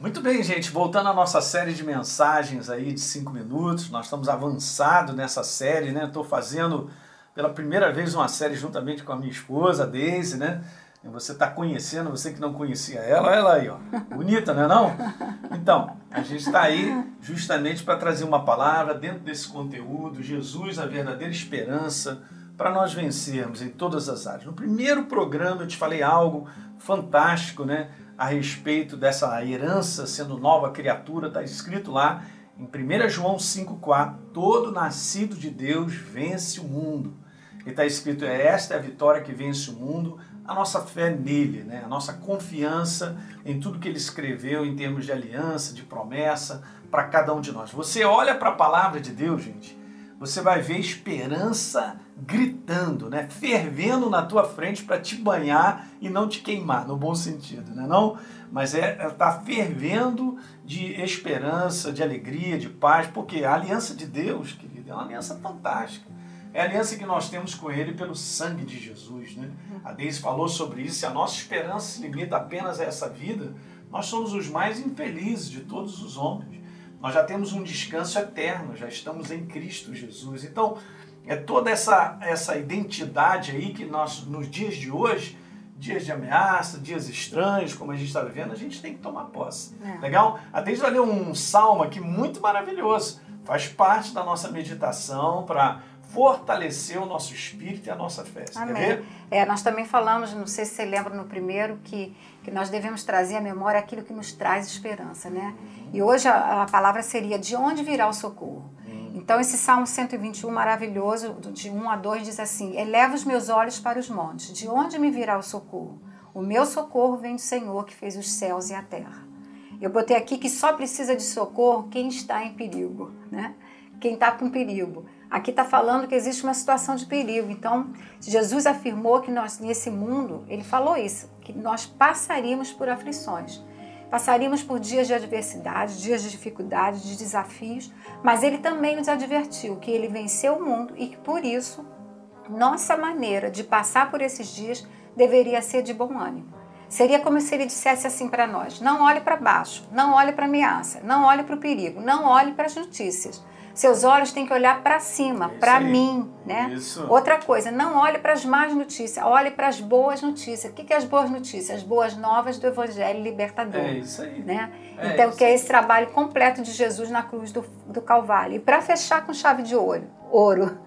Muito bem, gente. Voltando à nossa série de mensagens aí de cinco minutos, nós estamos avançado nessa série, né? Estou fazendo pela primeira vez uma série juntamente com a minha esposa, Daisy, né? E você está conhecendo, você que não conhecia ela, olha ela aí, ó. Bonita, não é não? Então, a gente está aí justamente para trazer uma palavra dentro desse conteúdo, Jesus, a verdadeira esperança, para nós vencermos em todas as áreas. No primeiro programa eu te falei algo fantástico, né? A respeito dessa herança sendo nova criatura, está escrito lá em 1 João 5,4: todo nascido de Deus vence o mundo. E está escrito: é esta é a vitória que vence o mundo, a nossa fé nele, né? a nossa confiança em tudo que ele escreveu em termos de aliança, de promessa para cada um de nós. Você olha para a palavra de Deus, gente, você vai ver esperança gritando, né? fervendo na tua frente para te banhar e não te queimar, no bom sentido, né? não? Mas é está fervendo de esperança, de alegria, de paz, porque a aliança de Deus, querido, é uma aliança fantástica. É a aliança que nós temos com Ele pelo sangue de Jesus. Né? A Deise falou sobre isso, se a nossa esperança se limita apenas a essa vida, nós somos os mais infelizes de todos os homens. Nós já temos um descanso eterno, já estamos em Cristo Jesus. Então, é toda essa, essa identidade aí que nós, nos dias de hoje, dias de ameaça, dias estranhos, como a gente está vivendo, a gente tem que tomar posse. É. Legal? A Deise vai ler um salmo aqui muito maravilhoso. Faz parte da nossa meditação para fortalecer o nosso espírito e a nossa fé. Amém. É, nós também falamos, não sei se você lembra no primeiro, que, que nós devemos trazer à memória aquilo que nos traz esperança, né? Uhum. E hoje a, a, palavra seria de onde virá o socorro? Uhum. Então esse Salmo 121 maravilhoso, de 1 a 2, diz assim, eleva os meus olhos para os montes, de onde me virá o socorro? O meu socorro vem do Senhor que fez os céus e a terra. Eu botei aqui que só precisa de socorro quem está em perigo, né? Quem está com perigo. Aqui está falando que existe uma situação de perigo. Então, Jesus afirmou que nós, nesse mundo, ele falou isso, que nós passaríamos por aflições. Passaríamos por dias de adversidade, dias de dificuldade, de desafios, mas ele também nos advertiu que ele venceu o mundo e que por isso nossa maneira de passar por esses dias deveria ser de bom ânimo. Seria como se ele dissesse assim para nós: não olhe para baixo, não olhe para a ameaça, não olhe para o perigo, não olhe para as notícias seus olhos têm que olhar para cima, para mim, né? Isso. Outra coisa, não olhe para as más notícias, olhe para as boas notícias. O que, que é as boas notícias? As boas novas do Evangelho libertador. É isso aí. Né? É então, que é esse trabalho completo de Jesus na cruz do, do Calvário. E para fechar com chave de ouro, ouro,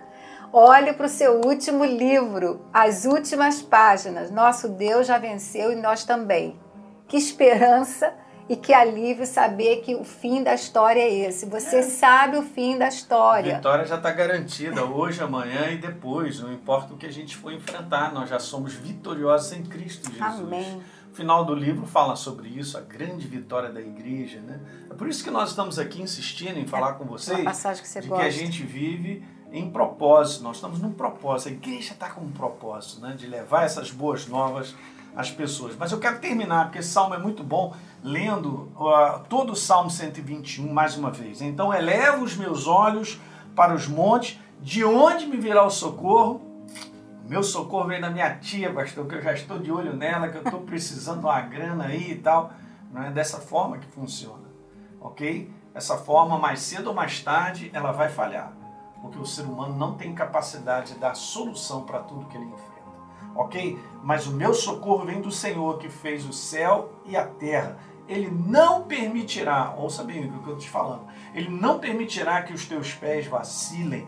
olhe para o seu último livro, as últimas páginas. Nosso Deus já venceu e nós também. Que esperança! E que alívio saber que o fim da história é esse. Você é. sabe o fim da história. A vitória já está garantida hoje, amanhã e depois. Não importa o que a gente for enfrentar, nós já somos vitoriosos em Cristo Jesus. Amém. O final do livro fala sobre isso, a grande vitória da igreja. Né? É por isso que nós estamos aqui insistindo em falar é com vocês que você de gosta. que a gente vive em propósito. Nós estamos num propósito. A igreja está com um propósito né? de levar essas boas novas às pessoas. Mas eu quero terminar, porque esse salmo é muito bom lendo uh, todo o Salmo 121 mais uma vez. Então, elevo os meus olhos para os montes, de onde me virá o socorro? Meu socorro vem da minha tia, pastor, que eu já estou de olho nela, que eu estou precisando de uma grana aí e tal. Não é dessa forma que funciona, ok? Essa forma, mais cedo ou mais tarde, ela vai falhar, porque o ser humano não tem capacidade de dar solução para tudo que ele enfrenta, ok? Mas o meu socorro vem do Senhor que fez o céu e a terra ele não permitirá, ouça bem o que eu estou te falando, ele não permitirá que os teus pés vacilem,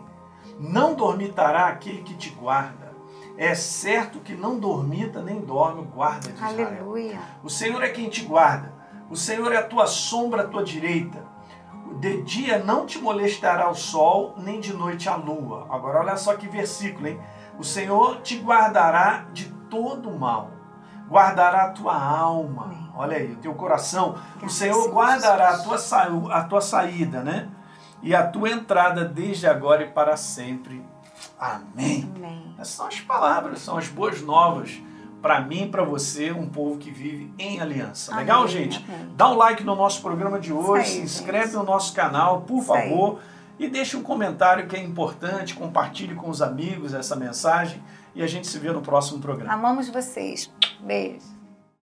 não dormitará aquele que te guarda. É certo que não dormita nem dorme o guarda de Israel. Aleluia. O Senhor é quem te guarda. O Senhor é a tua sombra à tua direita. De dia não te molestará o sol, nem de noite a lua. Agora olha só que versículo, hein? O Senhor te guardará de todo mal. Guardará a tua alma Olha aí, o teu coração. O Senhor guardará a tua, a tua saída, né? E a tua entrada desde agora e para sempre. Amém. Amém. Essas são as palavras, são as boas novas para mim e para você, um povo que vive em aliança. Amém. Legal, gente? Amém. Dá um like no nosso programa de hoje, aí, se inscreve gente. no nosso canal, por favor, e deixe um comentário que é importante, compartilhe com os amigos essa mensagem e a gente se vê no próximo programa. Amamos vocês. Beijo.